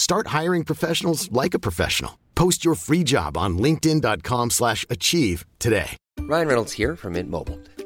Start hiring professionals like a professional. Post your free job on linkedin.com slash achieve today. Ryan Reynolds here from Mint Mobile.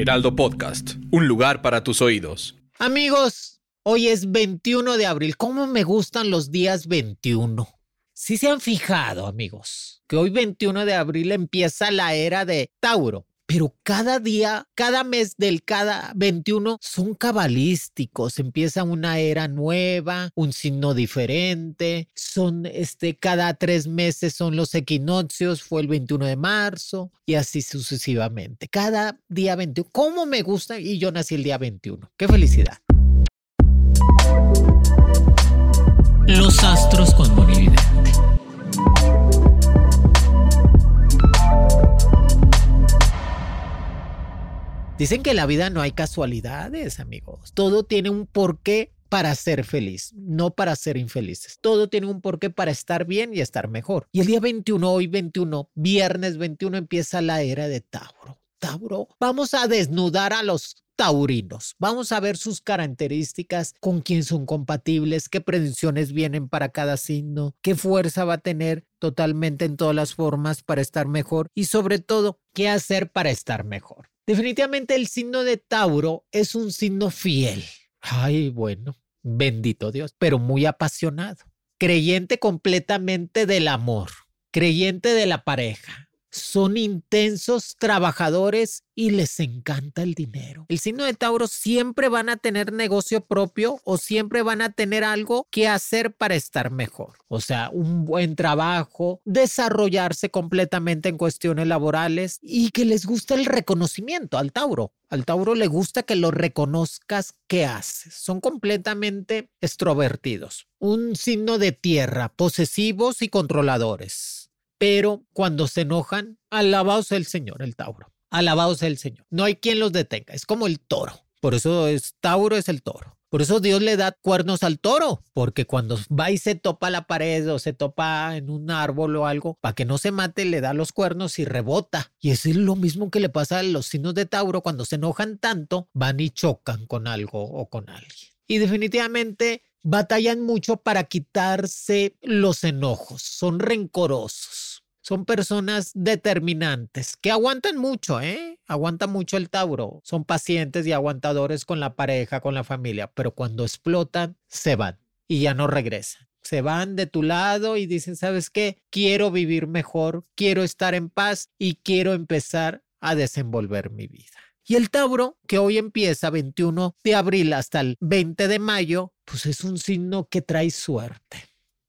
Heraldo Podcast, un lugar para tus oídos. Amigos, hoy es 21 de abril. ¿Cómo me gustan los días 21? Si se han fijado, amigos, que hoy 21 de abril empieza la era de Tauro. Pero cada día, cada mes del cada 21 son cabalísticos. Empieza una era nueva, un signo diferente. Son este, cada tres meses son los equinoccios, fue el 21 de marzo y así sucesivamente. Cada día 21. ¿Cómo me gusta? Y yo nací el día 21. ¡Qué felicidad! Los astros con. Dicen que en la vida no hay casualidades, amigos. Todo tiene un porqué para ser feliz, no para ser infelices. Todo tiene un porqué para estar bien y estar mejor. Y el día 21, hoy 21, viernes 21, empieza la era de Tauro. Tauro, vamos a desnudar a los taurinos. Vamos a ver sus características, con quién son compatibles, qué predicciones vienen para cada signo, qué fuerza va a tener totalmente en todas las formas para estar mejor y sobre todo, qué hacer para estar mejor. Definitivamente el signo de Tauro es un signo fiel. Ay, bueno, bendito Dios, pero muy apasionado. Creyente completamente del amor, creyente de la pareja. Son intensos trabajadores y les encanta el dinero. El signo de Tauro siempre van a tener negocio propio o siempre van a tener algo que hacer para estar mejor. O sea, un buen trabajo, desarrollarse completamente en cuestiones laborales y que les gusta el reconocimiento al Tauro. Al Tauro le gusta que lo reconozcas que haces. Son completamente extrovertidos. Un signo de tierra, posesivos y controladores pero cuando se enojan, alabaos el Señor, el Tauro. Alabaos el Señor. No hay quien los detenga. Es como el toro. Por eso es Tauro es el toro. Por eso Dios le da cuernos al toro, porque cuando va y se topa la pared o se topa en un árbol o algo, para que no se mate, le da los cuernos y rebota. Y es lo mismo que le pasa a los signos de Tauro cuando se enojan tanto, van y chocan con algo o con alguien. Y definitivamente batallan mucho para quitarse los enojos, son rencorosos, son personas determinantes que aguantan mucho, ¿eh? Aguanta mucho el Tauro, son pacientes y aguantadores con la pareja, con la familia, pero cuando explotan, se van y ya no regresan. Se van de tu lado y dicen, ¿sabes qué? Quiero vivir mejor, quiero estar en paz y quiero empezar a desenvolver mi vida. Y el Tauro, que hoy empieza 21 de abril hasta el 20 de mayo, pues es un signo que trae suerte.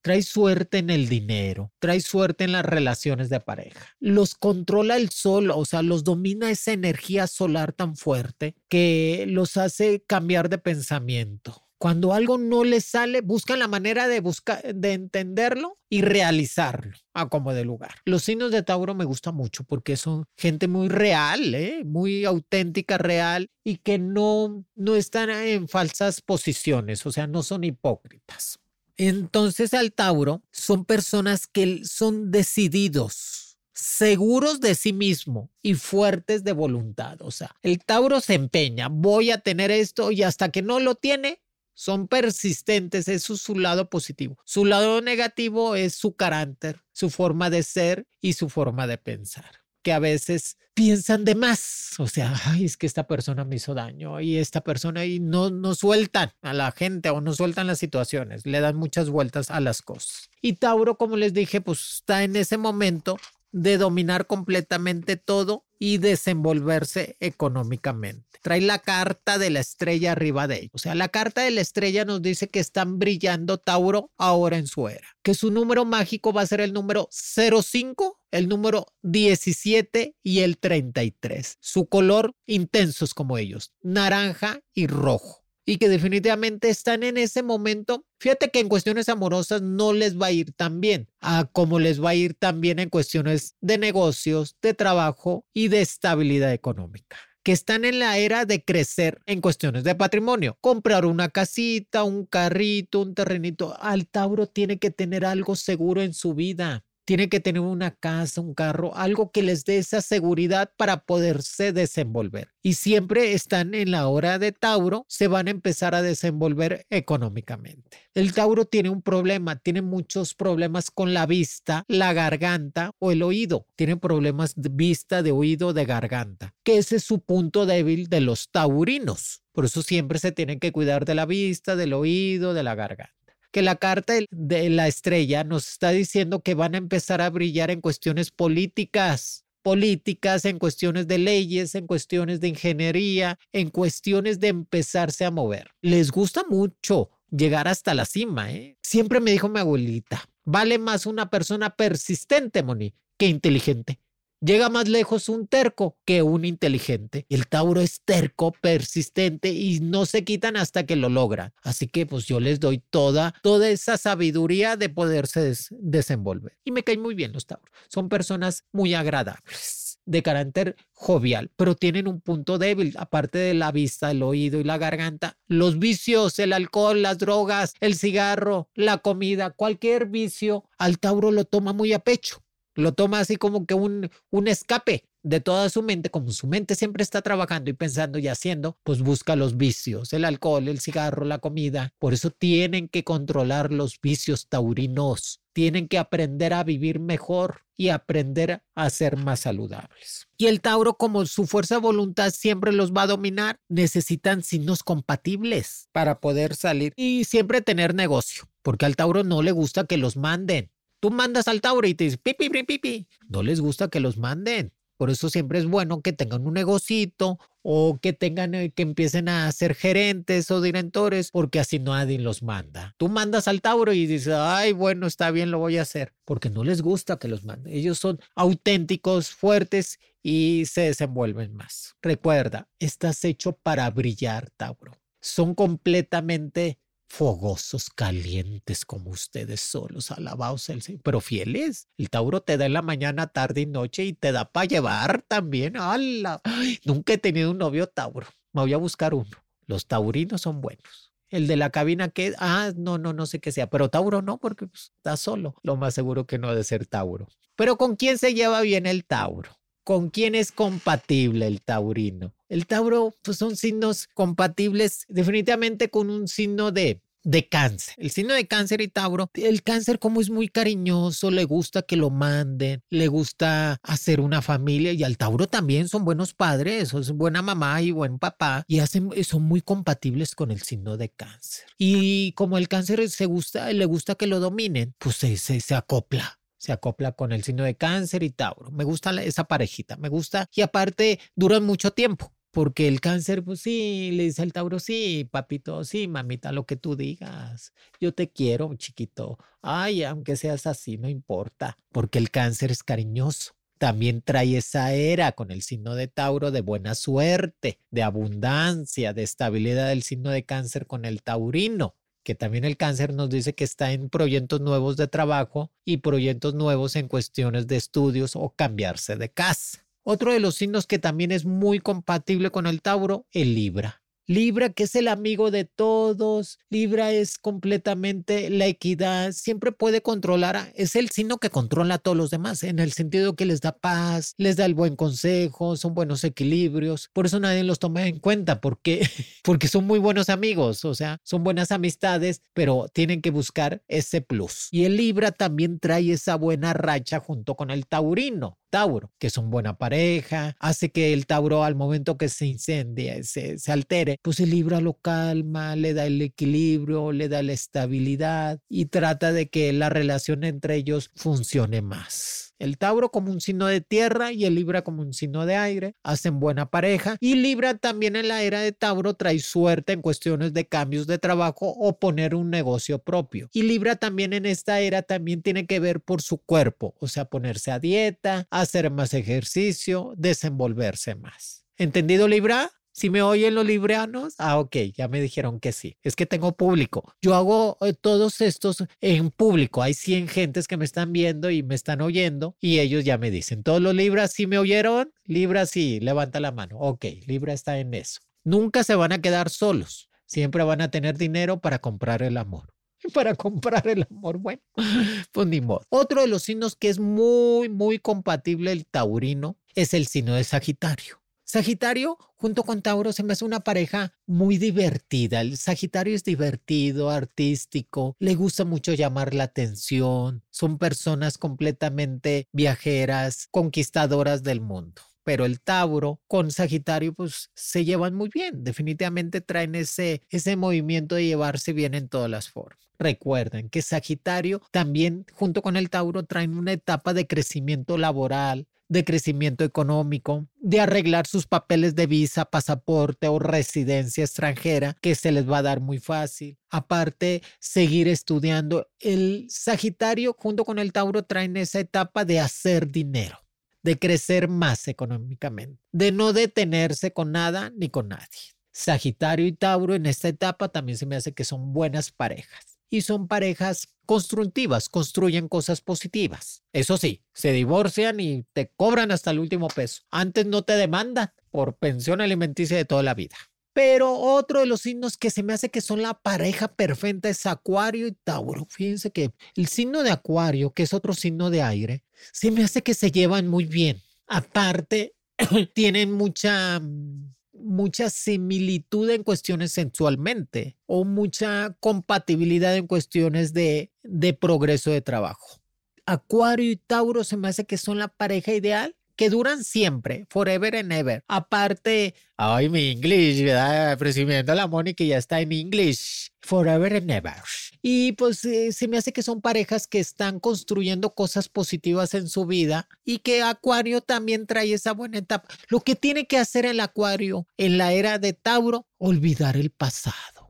Trae suerte en el dinero, trae suerte en las relaciones de pareja. Los controla el sol, o sea, los domina esa energía solar tan fuerte que los hace cambiar de pensamiento. Cuando algo no les sale, buscan la manera de, buscar, de entenderlo y realizarlo a como de lugar. Los signos de Tauro me gustan mucho porque son gente muy real, ¿eh? muy auténtica, real y que no, no están en falsas posiciones, o sea, no son hipócritas. Entonces al Tauro son personas que son decididos, seguros de sí mismo y fuertes de voluntad. O sea, el Tauro se empeña, voy a tener esto y hasta que no lo tiene, son persistentes, eso es su lado positivo. Su lado negativo es su carácter, su forma de ser y su forma de pensar que a veces piensan de más. O sea, ay, es que esta persona me hizo daño y esta persona y no, no sueltan a la gente o no sueltan las situaciones, le dan muchas vueltas a las cosas. Y Tauro, como les dije, pues está en ese momento de dominar completamente todo y desenvolverse económicamente. Trae la carta de la estrella arriba de ellos. O sea, la carta de la estrella nos dice que están brillando Tauro ahora en su era, que su número mágico va a ser el número 05, el número 17 y el 33. Su color intensos como ellos, naranja y rojo y que definitivamente están en ese momento. Fíjate que en cuestiones amorosas no les va a ir tan bien, a como les va a ir también en cuestiones de negocios, de trabajo y de estabilidad económica que están en la era de crecer en cuestiones de patrimonio. Comprar una casita, un carrito, un terrenito. Al Tauro tiene que tener algo seguro en su vida tiene que tener una casa, un carro, algo que les dé esa seguridad para poderse desenvolver. Y siempre están en la hora de Tauro, se van a empezar a desenvolver económicamente. El Tauro tiene un problema, tiene muchos problemas con la vista, la garganta o el oído. Tiene problemas de vista, de oído, de garganta, que ese es su punto débil de los taurinos. Por eso siempre se tienen que cuidar de la vista, del oído, de la garganta que la carta de la estrella nos está diciendo que van a empezar a brillar en cuestiones políticas, políticas, en cuestiones de leyes, en cuestiones de ingeniería, en cuestiones de empezarse a mover. Les gusta mucho llegar hasta la cima, ¿eh? Siempre me dijo mi abuelita, vale más una persona persistente, Moni, que inteligente. Llega más lejos un terco que un inteligente. El Tauro es terco, persistente y no se quitan hasta que lo logran. Así que pues yo les doy toda, toda esa sabiduría de poderse desenvolver. Y me caen muy bien los Tauros. Son personas muy agradables, de carácter jovial, pero tienen un punto débil, aparte de la vista, el oído y la garganta. Los vicios, el alcohol, las drogas, el cigarro, la comida, cualquier vicio, al Tauro lo toma muy a pecho lo toma así como que un, un escape de toda su mente, como su mente siempre está trabajando y pensando y haciendo, pues busca los vicios, el alcohol, el cigarro, la comida. Por eso tienen que controlar los vicios taurinos, tienen que aprender a vivir mejor y aprender a ser más saludables. Y el Tauro, como su fuerza de voluntad siempre los va a dominar, necesitan signos compatibles para poder salir y siempre tener negocio, porque al Tauro no le gusta que los manden. Tú mandas al Tauro y te dices, pipi, pipi, pipi. No les gusta que los manden. Por eso siempre es bueno que tengan un negocito o que tengan eh, que empiecen a ser gerentes o directores, porque así nadie los manda. Tú mandas al Tauro y dices, ay, bueno, está bien, lo voy a hacer, porque no les gusta que los manden. Ellos son auténticos, fuertes y se desenvuelven más. Recuerda, estás hecho para brillar, Tauro. Son completamente fogosos, calientes como ustedes solos, alabados el Señor, pero fieles. El Tauro te da en la mañana, tarde y noche y te da para llevar también. ¡Hala! nunca he tenido un novio Tauro. Me voy a buscar uno. Los taurinos son buenos. El de la cabina que, ah, no, no, no sé qué sea, pero Tauro no, porque pues, está solo. Lo más seguro que no ha de ser Tauro. Pero ¿con quién se lleva bien el Tauro? ¿Con quién es compatible el taurino? El Tauro pues son signos compatibles definitivamente con un signo de de cáncer. El signo de cáncer y Tauro, el cáncer como es muy cariñoso, le gusta que lo manden, le gusta hacer una familia y al Tauro también son buenos padres, es buena mamá y buen papá y hacen, son muy compatibles con el signo de cáncer. Y como el cáncer se gusta, le gusta que lo dominen, pues se, se acopla se acopla con el signo de cáncer y Tauro. Me gusta esa parejita, me gusta y aparte duran mucho tiempo. Porque el cáncer, pues sí, le dice el Tauro, sí, papito, sí, mamita, lo que tú digas. Yo te quiero, chiquito. Ay, aunque seas así, no importa, porque el cáncer es cariñoso. También trae esa era con el signo de Tauro de buena suerte, de abundancia, de estabilidad del signo de cáncer con el taurino que también el cáncer nos dice que está en proyectos nuevos de trabajo y proyectos nuevos en cuestiones de estudios o cambiarse de casa. Otro de los signos que también es muy compatible con el Tauro, el Libra. Libra, que es el amigo de todos. Libra es completamente la equidad. Siempre puede controlar. Es el signo que controla a todos los demás, en el sentido que les da paz, les da el buen consejo, son buenos equilibrios. Por eso nadie los toma en cuenta, porque, porque son muy buenos amigos, o sea, son buenas amistades, pero tienen que buscar ese plus. Y el Libra también trae esa buena racha junto con el Taurino. Tauro, que son buena pareja, hace que el Tauro al momento que se incendia, se, se altere, pues el Libra lo calma, le da el equilibrio, le da la estabilidad y trata de que la relación entre ellos funcione más. El Tauro como un signo de tierra y el Libra como un signo de aire hacen buena pareja. Y Libra también en la era de Tauro trae suerte en cuestiones de cambios de trabajo o poner un negocio propio. Y Libra también en esta era también tiene que ver por su cuerpo, o sea, ponerse a dieta, hacer más ejercicio, desenvolverse más. ¿Entendido Libra? Si me oyen los librianos, ah, ok, ya me dijeron que sí. Es que tengo público. Yo hago eh, todos estos en público. Hay 100 gentes que me están viendo y me están oyendo y ellos ya me dicen, ¿todos los libras sí me oyeron? Libra sí, levanta la mano. Ok, Libra está en eso. Nunca se van a quedar solos. Siempre van a tener dinero para comprar el amor para comprar el amor. Bueno, pues ni modo. Otro de los signos que es muy, muy compatible el taurino es el signo de Sagitario. Sagitario junto con Tauro se me hace una pareja muy divertida. El Sagitario es divertido, artístico, le gusta mucho llamar la atención, son personas completamente viajeras, conquistadoras del mundo pero el Tauro con Sagitario pues se llevan muy bien, definitivamente traen ese, ese movimiento de llevarse bien en todas las formas. Recuerden que Sagitario también junto con el Tauro traen una etapa de crecimiento laboral, de crecimiento económico, de arreglar sus papeles de visa, pasaporte o residencia extranjera, que se les va a dar muy fácil. Aparte, seguir estudiando. El Sagitario junto con el Tauro traen esa etapa de hacer dinero, de crecer más económicamente, de no detenerse con nada ni con nadie. Sagitario y Tauro en esta etapa también se me hace que son buenas parejas y son parejas constructivas, construyen cosas positivas. Eso sí, se divorcian y te cobran hasta el último peso. Antes no te demandan por pensión alimenticia de toda la vida. Pero otro de los signos que se me hace que son la pareja perfecta es Acuario y Tauro. Fíjense que el signo de Acuario, que es otro signo de aire, se me hace que se llevan muy bien. Aparte, tienen mucha mm, mucha similitud en cuestiones sensualmente o mucha compatibilidad en cuestiones de, de progreso de trabajo. Acuario y Tauro se me hace que son la pareja ideal que duran siempre, forever and ever. Aparte, ay, mi inglés, ¿verdad? Presumiendo a la Mónica ya está en inglés. Forever and ever. Y pues eh, se me hace que son parejas que están construyendo cosas positivas en su vida y que Acuario también trae esa buena etapa. Lo que tiene que hacer el Acuario en la era de Tauro, olvidar el pasado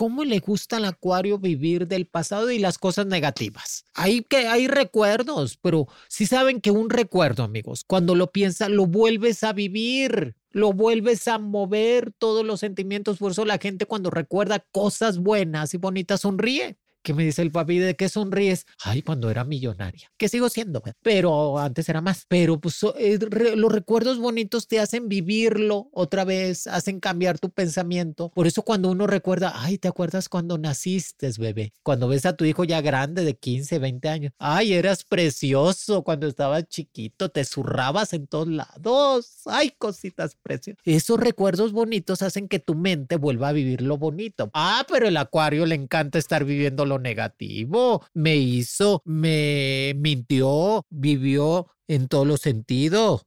cómo le gusta al acuario vivir del pasado y las cosas negativas. Hay que hay recuerdos, pero si saben que un recuerdo, amigos, cuando lo piensas, lo vuelves a vivir, lo vuelves a mover todos los sentimientos. Por eso la gente cuando recuerda cosas buenas y bonitas sonríe que me dice el papi, ¿de qué sonríes? Ay, cuando era millonaria, que sigo siendo, pero antes era más. Pero pues eh, los recuerdos bonitos te hacen vivirlo otra vez, hacen cambiar tu pensamiento. Por eso cuando uno recuerda, ay, ¿te acuerdas cuando naciste, bebé? Cuando ves a tu hijo ya grande de 15, 20 años. Ay, eras precioso cuando estabas chiquito, te zurrabas en todos lados. Ay, cositas preciosas. Esos recuerdos bonitos hacen que tu mente vuelva a vivir lo bonito. Ah, pero el acuario le encanta estar viviendo lo negativo, me hizo, me mintió, vivió en todos los sentidos,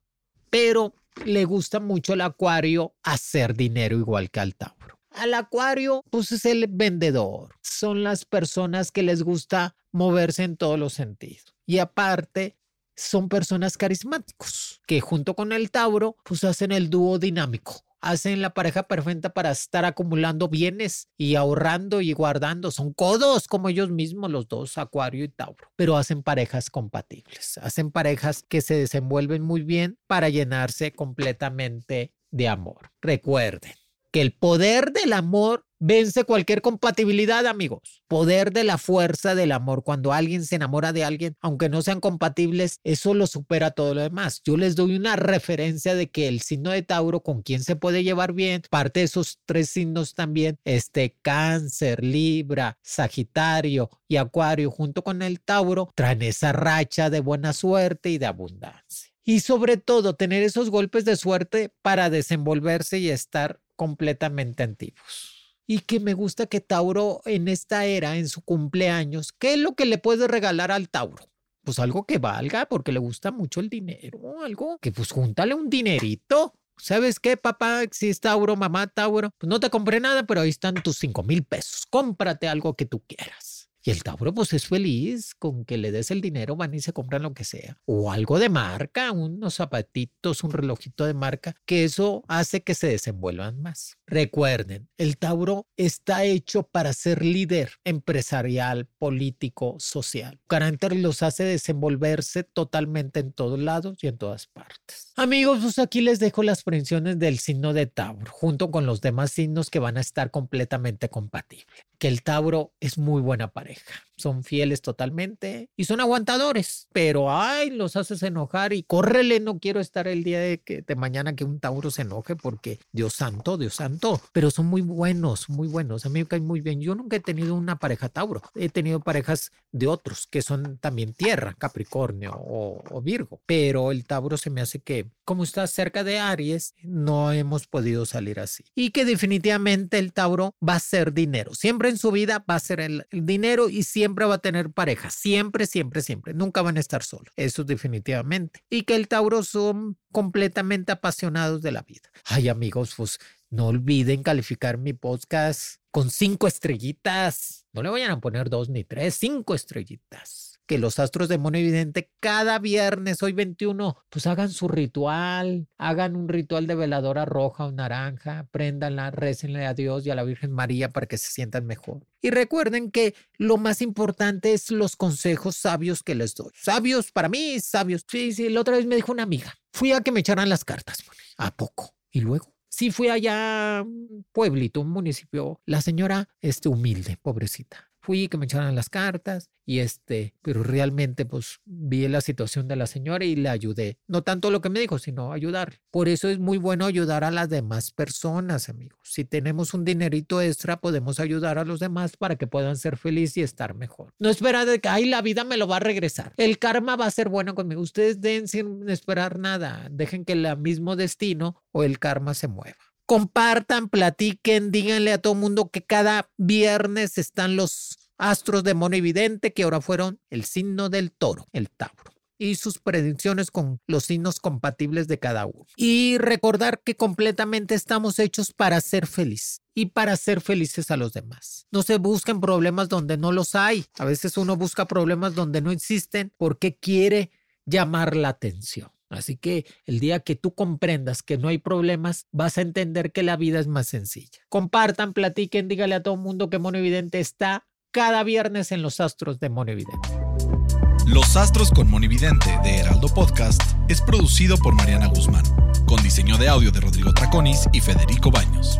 pero le gusta mucho el acuario hacer dinero igual que al Tauro. Al acuario, pues es el vendedor. Son las personas que les gusta moverse en todos los sentidos. Y aparte, son personas carismáticos que junto con el Tauro, pues hacen el dúo dinámico hacen la pareja perfecta para estar acumulando bienes y ahorrando y guardando. Son codos como ellos mismos, los dos, Acuario y Tauro, pero hacen parejas compatibles, hacen parejas que se desenvuelven muy bien para llenarse completamente de amor. Recuerden que el poder del amor vence cualquier compatibilidad, amigos. Poder de la fuerza del amor. Cuando alguien se enamora de alguien, aunque no sean compatibles, eso lo supera todo lo demás. Yo les doy una referencia de que el signo de Tauro, con quien se puede llevar bien, parte de esos tres signos también, este cáncer, Libra, Sagitario y Acuario, junto con el Tauro, traen esa racha de buena suerte y de abundancia. Y sobre todo, tener esos golpes de suerte para desenvolverse y estar completamente antiguos. Y que me gusta que Tauro en esta era, en su cumpleaños, ¿qué es lo que le puede regalar al Tauro? Pues algo que valga porque le gusta mucho el dinero, algo que pues júntale un dinerito. ¿Sabes qué, papá? Si es Tauro, mamá Tauro, pues no te compré nada, pero ahí están tus cinco mil pesos. Cómprate algo que tú quieras. Y el Tauro pues es feliz con que le des el dinero, van y se compran lo que sea. O algo de marca, unos zapatitos, un relojito de marca, que eso hace que se desenvuelvan más. Recuerden, el Tauro está hecho para ser líder empresarial, político, social. Carácter los hace desenvolverse totalmente en todos lados y en todas partes. Amigos, pues aquí les dejo las previsiones del signo de Tauro, junto con los demás signos que van a estar completamente compatibles que el Tauro es muy buena pareja son fieles totalmente y son aguantadores, pero ay, los haces enojar y córrele, no quiero estar el día de, que, de mañana que un Tauro se enoje porque Dios santo, Dios santo, pero son muy buenos, muy buenos, a mí me caen muy bien. Yo nunca he tenido una pareja Tauro, he tenido parejas de otros que son también tierra, Capricornio o, o Virgo, pero el Tauro se me hace que como está cerca de Aries, no hemos podido salir así. Y que definitivamente el Tauro va a ser dinero, siempre en su vida va a ser el, dinero y siempre siempre va a tener pareja, siempre, siempre, siempre, nunca van a estar solos, eso definitivamente. Y que el Tauro son completamente apasionados de la vida. Ay amigos, pues no olviden calificar mi podcast con cinco estrellitas. No le vayan a poner dos ni tres, cinco estrellitas que los astros de mono evidente cada viernes, hoy 21, pues hagan su ritual, hagan un ritual de veladora roja o naranja, préndanla, récenle a Dios y a la Virgen María para que se sientan mejor. Y recuerden que lo más importante es los consejos sabios que les doy. Sabios para mí, sabios. Sí, sí, la otra vez me dijo una amiga, fui a que me echaran las cartas. ¿A poco? Y luego sí fui allá a un pueblito, un municipio, la señora, este humilde, pobrecita, fui que me echaran las cartas y este, pero realmente pues vi la situación de la señora y le ayudé. No tanto lo que me dijo, sino ayudar. Por eso es muy bueno ayudar a las demás personas, amigos. Si tenemos un dinerito extra, podemos ayudar a los demás para que puedan ser felices y estar mejor. No esperar de que, ay, la vida me lo va a regresar. El karma va a ser bueno conmigo. Ustedes den sin esperar nada. Dejen que el mismo destino o el karma se mueva compartan, platiquen, díganle a todo mundo que cada viernes están los astros de mono evidente que ahora fueron el signo del toro, el Tauro y sus predicciones con los signos compatibles de cada uno. Y recordar que completamente estamos hechos para ser felices y para ser felices a los demás. No se busquen problemas donde no los hay. A veces uno busca problemas donde no existen porque quiere llamar la atención. Así que el día que tú comprendas que no hay problemas, vas a entender que la vida es más sencilla. Compartan, platiquen, dígale a todo el mundo que Mono Evidente está cada viernes en Los Astros de Mono Evidente. Los Astros con Mono Evidente de Heraldo Podcast es producido por Mariana Guzmán, con diseño de audio de Rodrigo Traconis y Federico Baños.